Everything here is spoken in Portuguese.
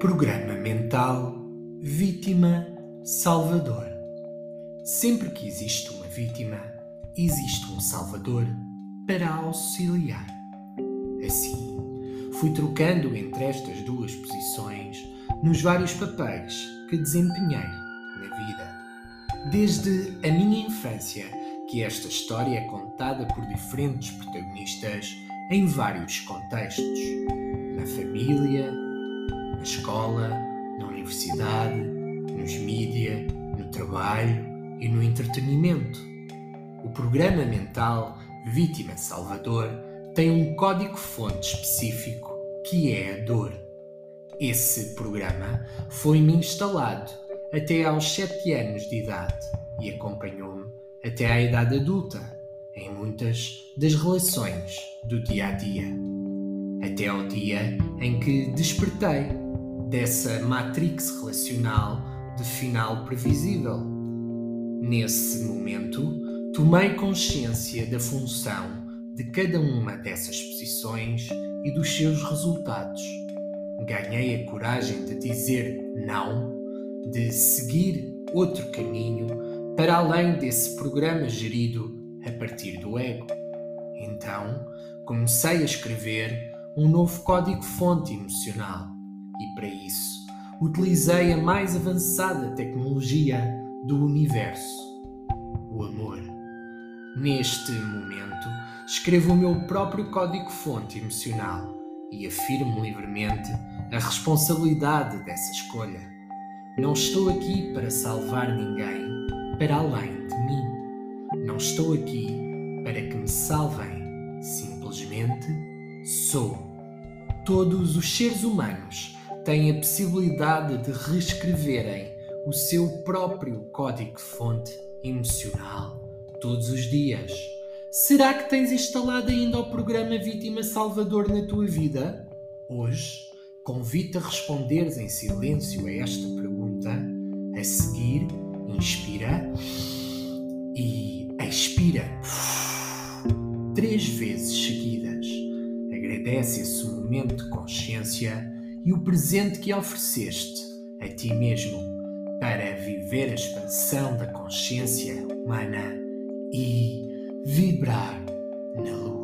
Programa Mental Vítima Salvador. Sempre que existe uma vítima, existe um Salvador para auxiliar. Assim, fui trocando entre estas duas posições nos vários papéis que desempenhei na vida. Desde a minha infância, que esta história é contada por diferentes protagonistas em vários contextos. Na família, na escola, na universidade, nos mídia, no trabalho e no entretenimento. O programa mental Vítima Salvador tem um código-fonte específico que é a dor. Esse programa foi-me instalado até aos 7 anos de idade e acompanhou-me até à idade adulta em muitas das relações do dia a dia. Até ao dia em que despertei dessa matrix relacional de final previsível. Nesse momento, tomei consciência da função de cada uma dessas posições e dos seus resultados. Ganhei a coragem de dizer não, de seguir outro caminho para além desse programa gerido a partir do ego. Então, comecei a escrever um novo código-fonte emocional e, para isso, utilizei a mais avançada tecnologia do universo: o amor. Neste momento, escrevo o meu próprio código-fonte emocional e afirmo livremente a responsabilidade dessa escolha. Não estou aqui para salvar ninguém para além de mim. Não estou aqui para que me salvem. Simplesmente sou. Todos os seres humanos têm a possibilidade de reescreverem o seu próprio código-fonte emocional todos os dias. Será que tens instalado ainda o programa Vítima Salvador na tua vida? Hoje, convido-te a responderes em silêncio a esta pergunta. A seguir, inspira e expira três vezes seguidas. Agradece esse momento de consciência e o presente que ofereceste a ti mesmo para viver a expansão da consciência humana e vibrar na luz.